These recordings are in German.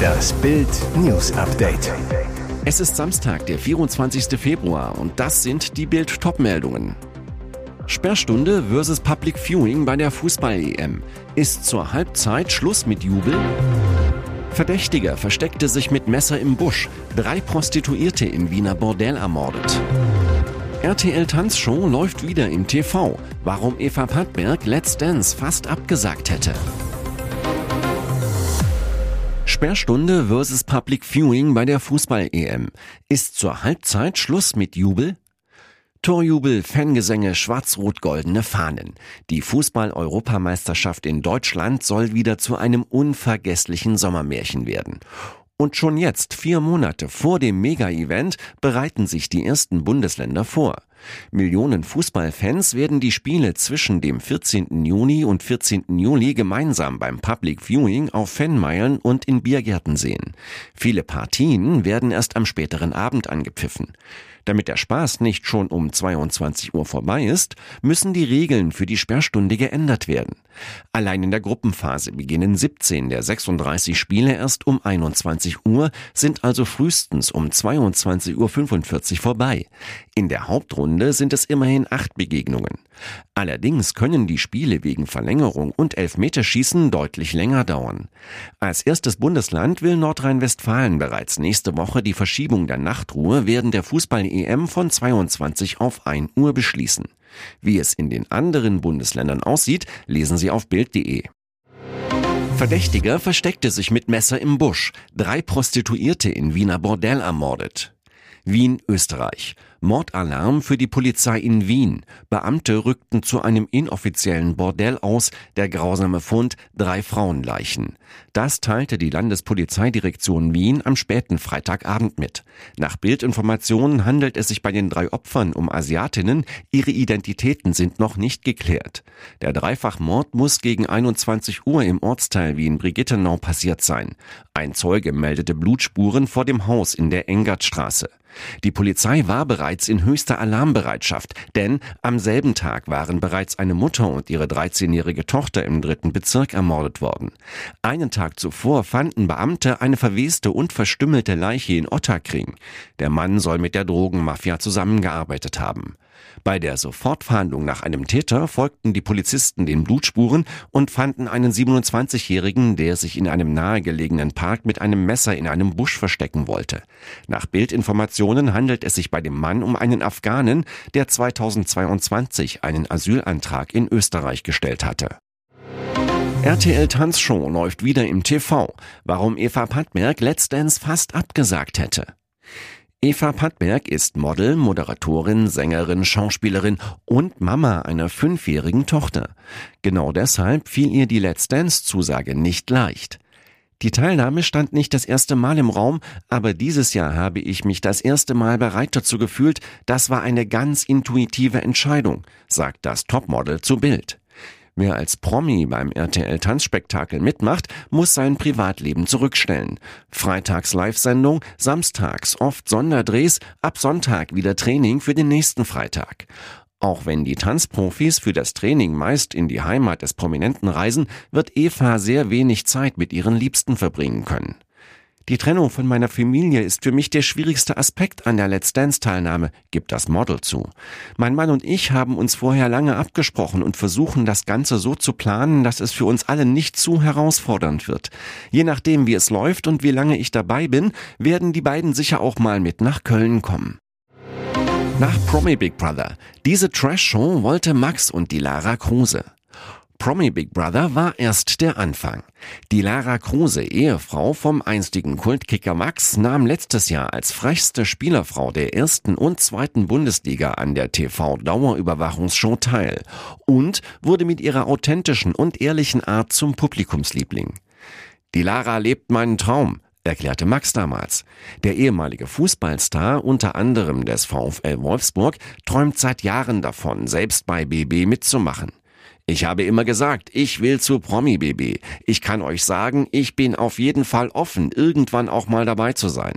Das Bild News Update. Es ist Samstag, der 24. Februar und das sind die Bild Topmeldungen. Sperrstunde versus Public Viewing bei der Fußball-EM. Ist zur Halbzeit Schluss mit Jubel? Verdächtiger versteckte sich mit Messer im Busch. Drei Prostituierte im Wiener Bordell ermordet. RTL Tanzshow läuft wieder im TV. Warum Eva Pattberg Let's Dance fast abgesagt hätte. Sperrstunde versus Public Viewing bei der Fußball-EM. Ist zur Halbzeit Schluss mit Jubel? Torjubel, Fangesänge, schwarz-rot-goldene Fahnen. Die Fußball-Europameisterschaft in Deutschland soll wieder zu einem unvergesslichen Sommermärchen werden. Und schon jetzt, vier Monate vor dem Mega-Event, bereiten sich die ersten Bundesländer vor. Millionen Fußballfans werden die Spiele zwischen dem 14. Juni und 14. Juli gemeinsam beim Public Viewing auf Fanmeilen und in Biergärten sehen. Viele Partien werden erst am späteren Abend angepfiffen. Damit der Spaß nicht schon um 22 Uhr vorbei ist, müssen die Regeln für die Sperrstunde geändert werden. Allein in der Gruppenphase beginnen 17 der 36 Spiele erst um 21 Uhr, sind also frühestens um 22.45 Uhr vorbei. In der Hauptrunde sind es immerhin acht Begegnungen. Allerdings können die Spiele wegen Verlängerung und Elfmeterschießen deutlich länger dauern. Als erstes Bundesland will Nordrhein-Westfalen bereits nächste Woche die Verschiebung der Nachtruhe während der Fußball-EM von 22 auf 1 Uhr beschließen. Wie es in den anderen Bundesländern aussieht, lesen Sie auf Bild.de. Verdächtiger versteckte sich mit Messer im Busch. Drei Prostituierte in Wiener Bordell ermordet. Wien, Österreich. Mordalarm für die Polizei in Wien. Beamte rückten zu einem inoffiziellen Bordell aus. Der grausame Fund drei Frauenleichen. Das teilte die Landespolizeidirektion Wien am späten Freitagabend mit. Nach Bildinformationen handelt es sich bei den drei Opfern um Asiatinnen. Ihre Identitäten sind noch nicht geklärt. Der Dreifachmord muss gegen 21 Uhr im Ortsteil Wien-Brigittenau passiert sein. Ein Zeuge meldete Blutspuren vor dem Haus in der Engertstraße. Die Polizei war bereits in höchster Alarmbereitschaft, denn am selben Tag waren bereits eine Mutter und ihre 13-jährige Tochter im dritten Bezirk ermordet worden. Einen Tag zuvor fanden Beamte eine verweste und verstümmelte Leiche in Ottakring. Der Mann soll mit der Drogenmafia zusammengearbeitet haben. Bei der Sofortfahndung nach einem Täter folgten die Polizisten den Blutspuren und fanden einen 27-Jährigen, der sich in einem nahegelegenen Park mit einem Messer in einem Busch verstecken wollte. Nach Bildinformationen handelt es sich bei dem Mann um einen Afghanen, der 2022 einen Asylantrag in Österreich gestellt hatte. RTL Tanzshow läuft wieder im TV. Warum Eva Pattberg Let's Dance fast abgesagt hätte. Eva Pattberg ist Model, Moderatorin, Sängerin, Schauspielerin und Mama einer fünfjährigen Tochter. Genau deshalb fiel ihr die Let's Dance-Zusage nicht leicht. Die Teilnahme stand nicht das erste Mal im Raum, aber dieses Jahr habe ich mich das erste Mal bereit dazu gefühlt. Das war eine ganz intuitive Entscheidung, sagt das Topmodel zu Bild. Wer als Promi beim RTL Tanzspektakel mitmacht, muss sein Privatleben zurückstellen. Freitags Live-Sendung, samstags oft Sonderdrehs, ab Sonntag wieder Training für den nächsten Freitag. Auch wenn die Tanzprofis für das Training meist in die Heimat des Prominenten reisen, wird Eva sehr wenig Zeit mit ihren Liebsten verbringen können. Die Trennung von meiner Familie ist für mich der schwierigste Aspekt an der Let's Dance Teilnahme, gibt das Model zu. Mein Mann und ich haben uns vorher lange abgesprochen und versuchen das Ganze so zu planen, dass es für uns alle nicht zu herausfordernd wird. Je nachdem, wie es läuft und wie lange ich dabei bin, werden die beiden sicher auch mal mit nach Köln kommen. Nach Promi Big Brother. Diese Trash-Show wollte Max und die Lara Kruse. Promi Big Brother war erst der Anfang. Die Lara Kruse, Ehefrau vom einstigen Kultkicker Max, nahm letztes Jahr als frechste Spielerfrau der ersten und zweiten Bundesliga an der TV-Dauerüberwachungsshow teil und wurde mit ihrer authentischen und ehrlichen Art zum Publikumsliebling. Die Lara lebt meinen Traum, erklärte Max damals. Der ehemalige Fußballstar, unter anderem des VfL Wolfsburg, träumt seit Jahren davon, selbst bei BB mitzumachen. Ich habe immer gesagt, ich will zu Promi BB. Ich kann euch sagen, ich bin auf jeden Fall offen, irgendwann auch mal dabei zu sein.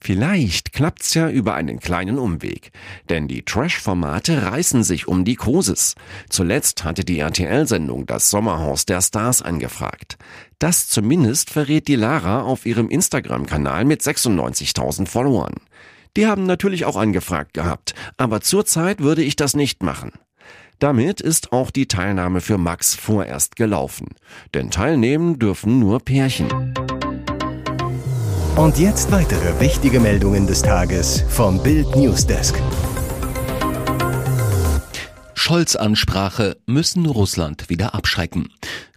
Vielleicht klappt's ja über einen kleinen Umweg. Denn die Trash-Formate reißen sich um die Cruises. Zuletzt hatte die RTL-Sendung das Sommerhaus der Stars angefragt. Das zumindest verrät die Lara auf ihrem Instagram-Kanal mit 96.000 Followern. Die haben natürlich auch angefragt gehabt, aber zurzeit würde ich das nicht machen. Damit ist auch die Teilnahme für Max vorerst gelaufen. Denn teilnehmen dürfen nur Pärchen. Und jetzt weitere wichtige Meldungen des Tages vom Bild Newsdesk. Scholz Ansprache müssen Russland wieder abschrecken.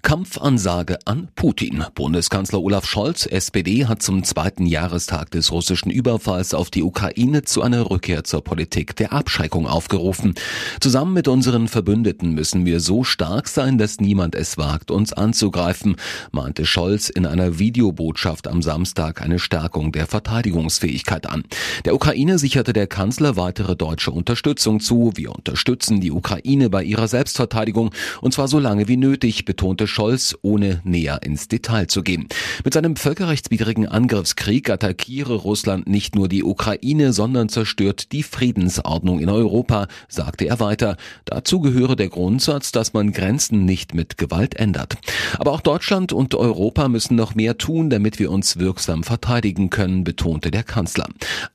Kampfansage an Putin. Bundeskanzler Olaf Scholz, SPD, hat zum zweiten Jahrestag des russischen Überfalls auf die Ukraine zu einer Rückkehr zur Politik der Abschreckung aufgerufen. Zusammen mit unseren Verbündeten müssen wir so stark sein, dass niemand es wagt, uns anzugreifen, meinte Scholz in einer Videobotschaft am Samstag eine Stärkung der Verteidigungsfähigkeit an. Der Ukraine sicherte der Kanzler weitere deutsche Unterstützung zu. Wir unterstützen die Ukraine bei ihrer Selbstverteidigung und zwar so lange wie nötig, betonte Scholz, ohne näher ins Detail zu gehen. Mit seinem völkerrechtswidrigen Angriffskrieg attackiere Russland nicht nur die Ukraine, sondern zerstört die Friedensordnung in Europa, sagte er weiter. Dazu gehöre der Grundsatz, dass man Grenzen nicht mit Gewalt ändert. Aber auch Deutschland und Europa müssen noch mehr tun, damit wir uns wirksam verteidigen können, betonte der Kanzler.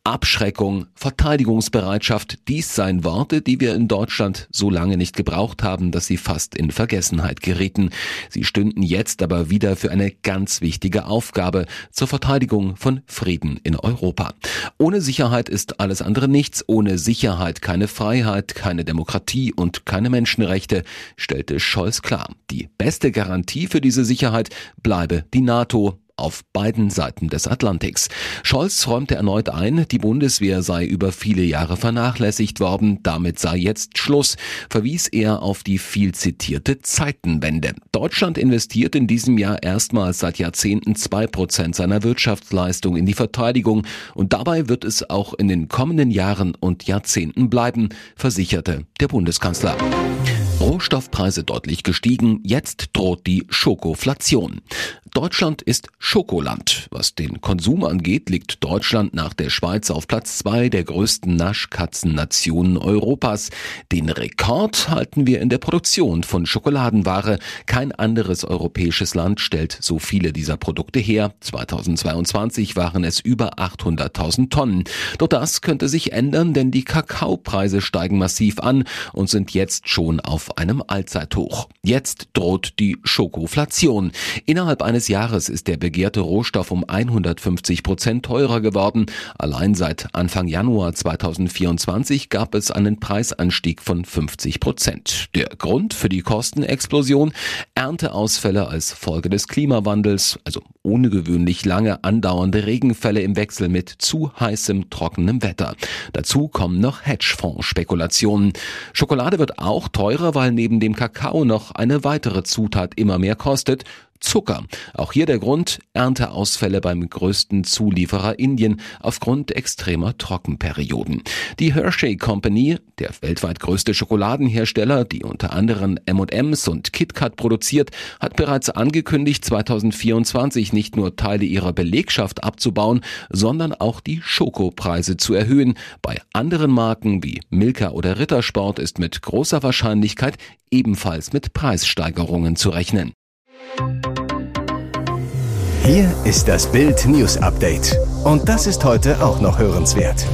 Abschreckung, Verteidigungsbereitschaft, dies seien Worte, die wir in Deutschland so lange nicht gebraucht haben, dass sie fast in Vergessenheit gerieten. Sie stünden jetzt aber wieder für eine ganz wichtige Aufgabe zur Verteidigung von Frieden in Europa. Ohne Sicherheit ist alles andere nichts, ohne Sicherheit keine Freiheit, keine Demokratie und keine Menschenrechte, stellte Scholz klar. Die beste Garantie für diese Sicherheit bleibe die NATO, auf beiden Seiten des Atlantiks. Scholz räumte erneut ein, die Bundeswehr sei über viele Jahre vernachlässigt worden, damit sei jetzt Schluss, verwies er auf die viel zitierte Zeitenwende. Deutschland investiert in diesem Jahr erstmals seit Jahrzehnten zwei Prozent seiner Wirtschaftsleistung in die Verteidigung und dabei wird es auch in den kommenden Jahren und Jahrzehnten bleiben, versicherte der Bundeskanzler. Rohstoffpreise deutlich gestiegen, jetzt droht die Schokoflation. Deutschland ist Schokoland. Was den Konsum angeht, liegt Deutschland nach der Schweiz auf Platz zwei der größten Naschkatzennationen Europas. Den Rekord halten wir in der Produktion von Schokoladenware. Kein anderes europäisches Land stellt so viele dieser Produkte her. 2022 waren es über 800.000 Tonnen. Doch das könnte sich ändern, denn die Kakaopreise steigen massiv an und sind jetzt schon auf einem Allzeithoch. Jetzt droht die Schokoflation. Innerhalb eines eines Jahres ist der begehrte Rohstoff um 150 Prozent teurer geworden. Allein seit Anfang Januar 2024 gab es einen Preisanstieg von 50 Prozent. Der Grund für die Kostenexplosion? Ernteausfälle als Folge des Klimawandels, also ohne gewöhnlich lange andauernde Regenfälle im Wechsel mit zu heißem, trockenem Wetter. Dazu kommen noch Hedgefonds-Spekulationen. Schokolade wird auch teurer, weil neben dem Kakao noch eine weitere Zutat immer mehr kostet, Zucker. Auch hier der Grund Ernteausfälle beim größten Zulieferer Indien aufgrund extremer Trockenperioden. Die Hershey Company, der weltweit größte Schokoladenhersteller, die unter anderem M&M's und KitKat produziert, hat bereits angekündigt, 2024 nicht nur Teile ihrer Belegschaft abzubauen, sondern auch die Schokopreise zu erhöhen. Bei anderen Marken wie Milka oder Rittersport ist mit großer Wahrscheinlichkeit ebenfalls mit Preissteigerungen zu rechnen. Hier ist das Bild News Update. Und das ist heute auch noch hörenswert.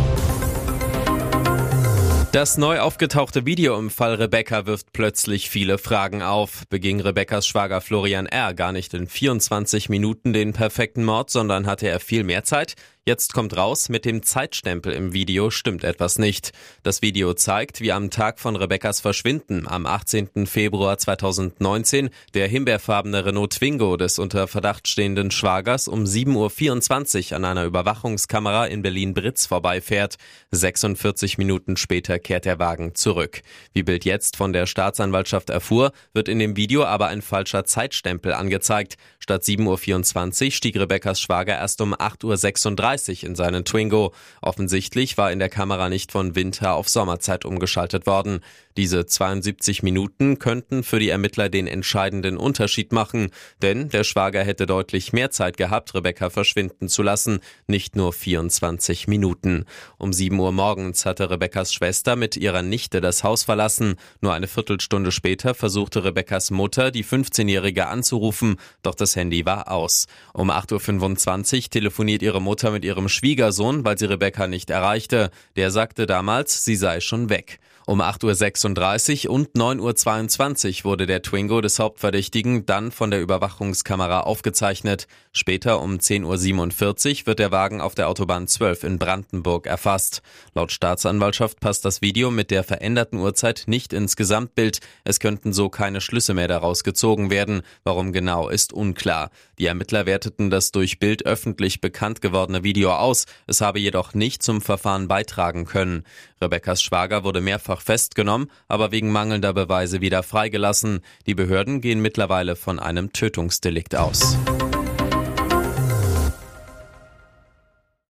Das neu aufgetauchte Video im Fall Rebecca wirft plötzlich viele Fragen auf. Beging Rebeccas Schwager Florian R. gar nicht in 24 Minuten den perfekten Mord, sondern hatte er viel mehr Zeit? Jetzt kommt raus, mit dem Zeitstempel im Video stimmt etwas nicht. Das Video zeigt, wie am Tag von Rebekkas Verschwinden am 18. Februar 2019 der himbeerfarbene Renault Twingo des unter Verdacht stehenden Schwagers um 7.24 Uhr an einer Überwachungskamera in Berlin-Britz vorbeifährt. 46 Minuten später kehrt der Wagen zurück. Wie Bild jetzt von der Staatsanwaltschaft erfuhr, wird in dem Video aber ein falscher Zeitstempel angezeigt. Statt 7.24 Uhr stieg Rebekkas Schwager erst um 8.36 Uhr in seinen Twingo. Offensichtlich war in der Kamera nicht von Winter auf Sommerzeit umgeschaltet worden. Diese 72 Minuten könnten für die Ermittler den entscheidenden Unterschied machen, denn der Schwager hätte deutlich mehr Zeit gehabt, Rebecca verschwinden zu lassen, nicht nur 24 Minuten. Um 7 Uhr morgens hatte Rebeccas Schwester mit ihrer Nichte das Haus verlassen. Nur eine Viertelstunde später versuchte Rebeccas Mutter, die 15-Jährige anzurufen, doch das Handy war aus. Um 8.25 Uhr telefoniert ihre Mutter mit ihrem Schwiegersohn, weil sie Rebecca nicht erreichte. Der sagte damals, sie sei schon weg. Um 8.36 Uhr und 9.22 Uhr wurde der Twingo des Hauptverdächtigen dann von der Überwachungskamera aufgezeichnet. Später um 10.47 Uhr wird der Wagen auf der Autobahn 12 in Brandenburg erfasst. Laut Staatsanwaltschaft passt das Video mit der veränderten Uhrzeit nicht ins Gesamtbild. Es könnten so keine Schlüsse mehr daraus gezogen werden. Warum genau ist unklar. Die Ermittler werteten das durch Bild öffentlich bekannt gewordene Video aus. Es habe jedoch nicht zum Verfahren beitragen können. Rebekkas Schwager wurde mehrfach festgenommen, aber wegen mangelnder Beweise wieder freigelassen. Die Behörden gehen mittlerweile von einem Tötungsdelikt aus.